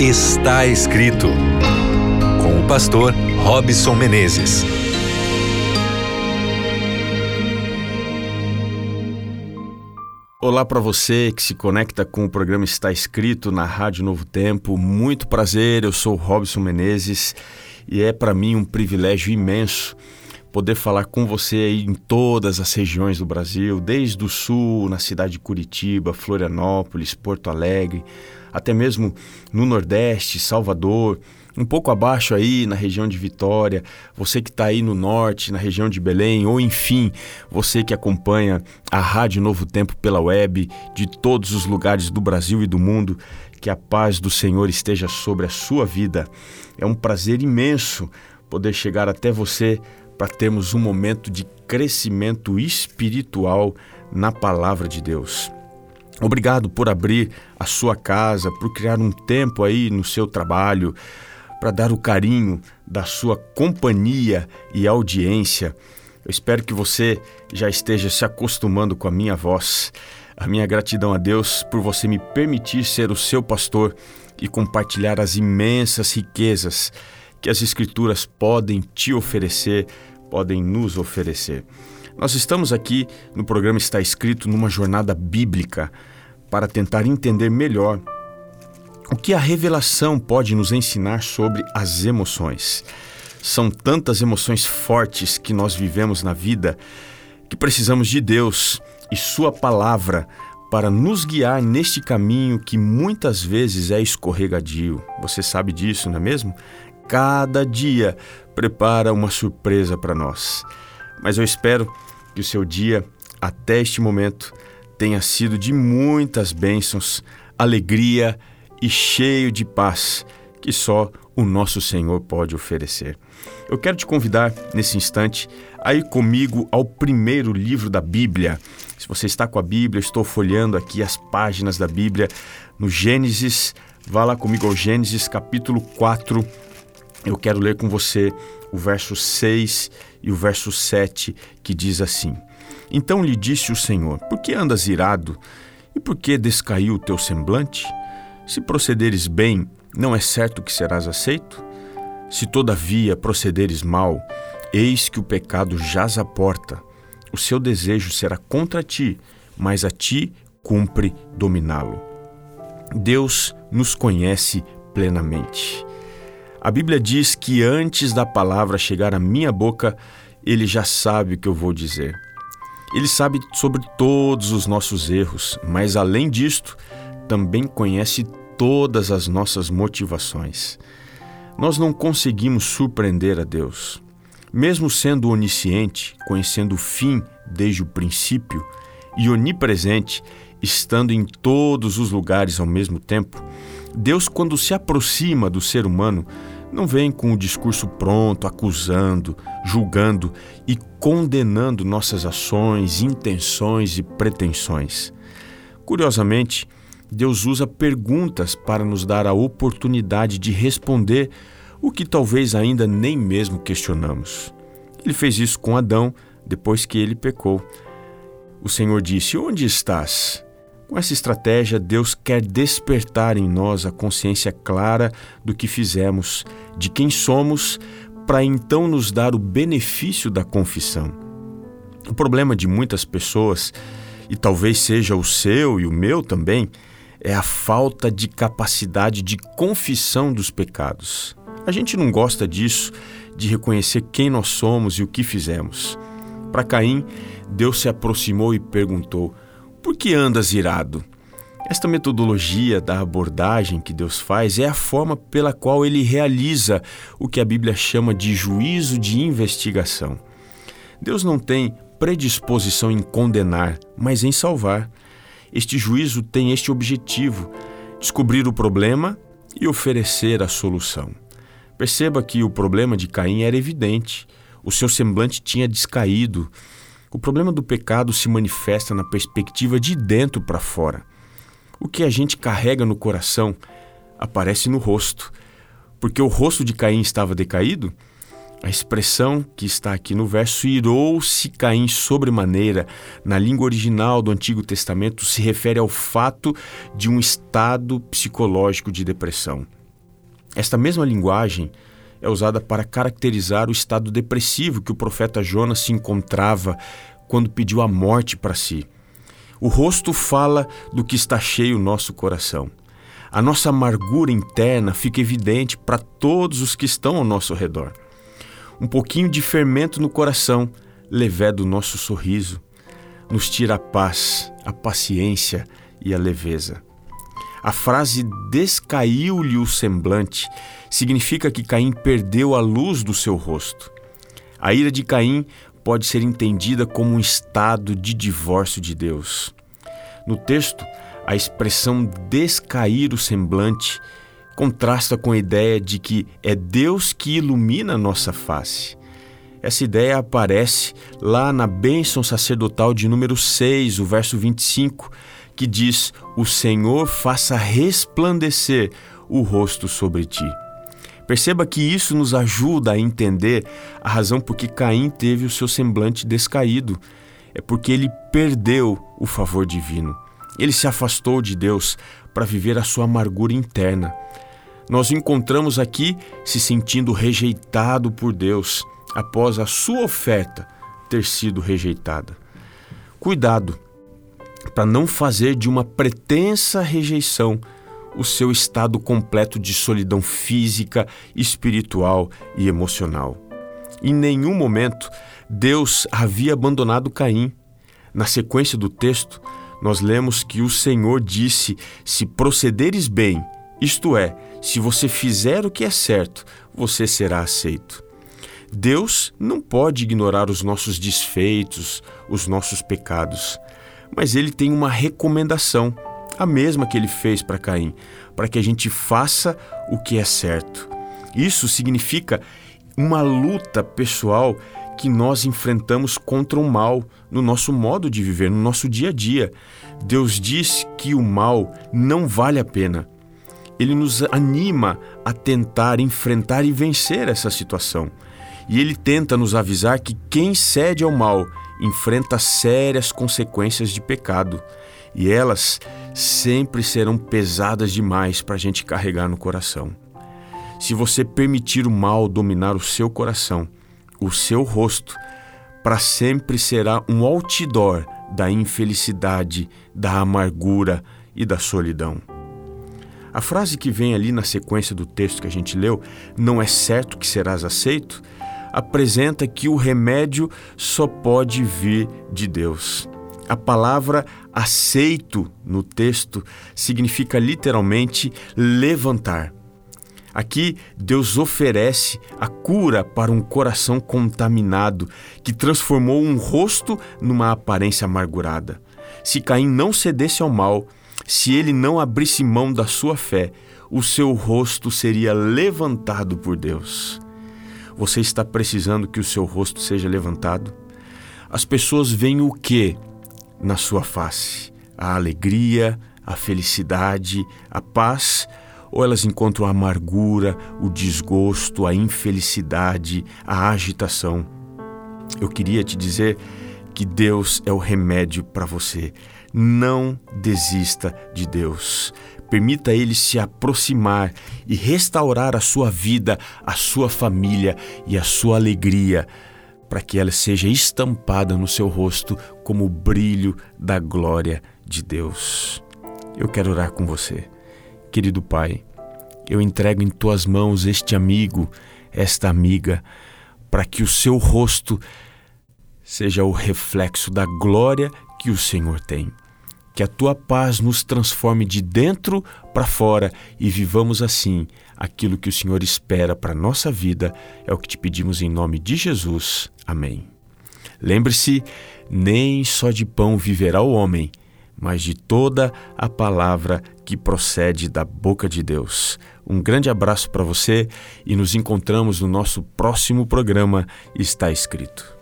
Está escrito com o pastor Robson Menezes. Olá para você que se conecta com o programa Está Escrito na Rádio Novo Tempo. Muito prazer, eu sou Robson Menezes e é para mim um privilégio imenso poder falar com você aí em todas as regiões do Brasil, desde o sul, na cidade de Curitiba, Florianópolis, Porto Alegre, até mesmo no Nordeste, Salvador, um pouco abaixo aí na região de Vitória, você que está aí no norte, na região de Belém, ou enfim, você que acompanha a Rádio Novo Tempo pela web, de todos os lugares do Brasil e do mundo, que a paz do Senhor esteja sobre a sua vida. É um prazer imenso poder chegar até você para termos um momento de crescimento espiritual na palavra de Deus. Obrigado por abrir a sua casa, por criar um tempo aí no seu trabalho, para dar o carinho da sua companhia e audiência. Eu espero que você já esteja se acostumando com a minha voz. A minha gratidão a Deus por você me permitir ser o seu pastor e compartilhar as imensas riquezas que as Escrituras podem te oferecer, podem nos oferecer. Nós estamos aqui no programa Está Escrito numa jornada bíblica para tentar entender melhor o que a revelação pode nos ensinar sobre as emoções. São tantas emoções fortes que nós vivemos na vida que precisamos de Deus e Sua palavra para nos guiar neste caminho que muitas vezes é escorregadio. Você sabe disso, não é mesmo? Cada dia prepara uma surpresa para nós. Mas eu espero que o seu dia, até este momento, tenha sido de muitas bênçãos, alegria e cheio de paz que só o nosso Senhor pode oferecer. Eu quero te convidar nesse instante a ir comigo ao primeiro livro da Bíblia. Se você está com a Bíblia, estou folheando aqui as páginas da Bíblia no Gênesis. Vá lá comigo ao Gênesis capítulo 4. Eu quero ler com você o verso 6 e o verso 7 que diz assim: Então lhe disse o Senhor: Por que andas irado? E por que descaiu o teu semblante? Se procederes bem, não é certo que serás aceito? Se todavia procederes mal, eis que o pecado jaz à porta. O seu desejo será contra ti, mas a ti cumpre dominá-lo. Deus nos conhece plenamente. A Bíblia diz que antes da palavra chegar à minha boca, ele já sabe o que eu vou dizer. Ele sabe sobre todos os nossos erros, mas além disto, também conhece todas as nossas motivações. Nós não conseguimos surpreender a Deus. Mesmo sendo onisciente, conhecendo o fim desde o princípio e onipresente, estando em todos os lugares ao mesmo tempo, Deus, quando se aproxima do ser humano, não vem com o discurso pronto, acusando, julgando e condenando nossas ações, intenções e pretensões. Curiosamente, Deus usa perguntas para nos dar a oportunidade de responder o que talvez ainda nem mesmo questionamos. Ele fez isso com Adão depois que ele pecou. O Senhor disse: Onde estás? Com essa estratégia, Deus quer despertar em nós a consciência clara do que fizemos, de quem somos, para então nos dar o benefício da confissão. O problema de muitas pessoas, e talvez seja o seu e o meu também, é a falta de capacidade de confissão dos pecados. A gente não gosta disso, de reconhecer quem nós somos e o que fizemos. Para Caim, Deus se aproximou e perguntou: por que andas irado? Esta metodologia da abordagem que Deus faz é a forma pela qual ele realiza o que a Bíblia chama de juízo de investigação. Deus não tem predisposição em condenar, mas em salvar. Este juízo tem este objetivo: descobrir o problema e oferecer a solução. Perceba que o problema de Caim era evidente. O seu semblante tinha descaído, o problema do pecado se manifesta na perspectiva de dentro para fora. O que a gente carrega no coração aparece no rosto. Porque o rosto de Caim estava decaído, a expressão que está aqui no verso, irou-se Caim sobremaneira, na língua original do Antigo Testamento, se refere ao fato de um estado psicológico de depressão. Esta mesma linguagem é usada para caracterizar o estado depressivo que o profeta Jonas se encontrava quando pediu a morte para si. O rosto fala do que está cheio o nosso coração. A nossa amargura interna fica evidente para todos os que estão ao nosso redor. Um pouquinho de fermento no coração leveda o nosso sorriso, nos tira a paz, a paciência e a leveza. A frase descaiu-lhe o semblante significa que Caim perdeu a luz do seu rosto. A ira de Caim pode ser entendida como um estado de divórcio de Deus. No texto, a expressão descair o semblante contrasta com a ideia de que é Deus que ilumina a nossa face. Essa ideia aparece lá na bênção sacerdotal de número 6, o verso 25, que diz: O Senhor faça resplandecer o rosto sobre ti. Perceba que isso nos ajuda a entender a razão por que Caim teve o seu semblante descaído. É porque ele perdeu o favor divino. Ele se afastou de Deus para viver a sua amargura interna. Nós encontramos aqui se sentindo rejeitado por Deus após a sua oferta ter sido rejeitada. Cuidado para não fazer de uma pretensa rejeição o seu estado completo de solidão física, espiritual e emocional. Em nenhum momento Deus havia abandonado Caim. Na sequência do texto, nós lemos que o Senhor disse: Se procederes bem, isto é, se você fizer o que é certo, você será aceito. Deus não pode ignorar os nossos desfeitos, os nossos pecados, mas ele tem uma recomendação a mesma que ele fez para Caim, para que a gente faça o que é certo. Isso significa uma luta pessoal que nós enfrentamos contra o mal no nosso modo de viver, no nosso dia a dia. Deus diz que o mal não vale a pena. Ele nos anima a tentar enfrentar e vencer essa situação. E ele tenta nos avisar que quem cede ao mal enfrenta sérias consequências de pecado e elas sempre serão pesadas demais para a gente carregar no coração. Se você permitir o mal dominar o seu coração, o seu rosto, para sempre será um outdoor da infelicidade, da amargura e da solidão. A frase que vem ali na sequência do texto que a gente leu, não é certo que serás aceito, apresenta que o remédio só pode vir de Deus. A palavra aceito no texto significa literalmente levantar. Aqui, Deus oferece a cura para um coração contaminado que transformou um rosto numa aparência amargurada. Se Caim não cedesse ao mal, se ele não abrisse mão da sua fé, o seu rosto seria levantado por Deus. Você está precisando que o seu rosto seja levantado? As pessoas veem o que na sua face? A alegria, a felicidade, a paz? Ou elas encontram a amargura, o desgosto, a infelicidade, a agitação? Eu queria te dizer que Deus é o remédio para você. Não desista de Deus. Permita Ele se aproximar e restaurar a sua vida, a sua família e a sua alegria para que ela seja estampada no seu rosto como o brilho da glória de Deus. Eu quero orar com você. Querido Pai, eu entrego em tuas mãos este amigo, esta amiga, para que o seu rosto seja o reflexo da glória que o Senhor tem. Que a tua paz nos transforme de dentro para fora e vivamos assim aquilo que o Senhor espera para a nossa vida. É o que te pedimos em nome de Jesus. Amém. Lembre-se: nem só de pão viverá o homem, mas de toda a palavra que procede da boca de Deus. Um grande abraço para você e nos encontramos no nosso próximo programa Está Escrito.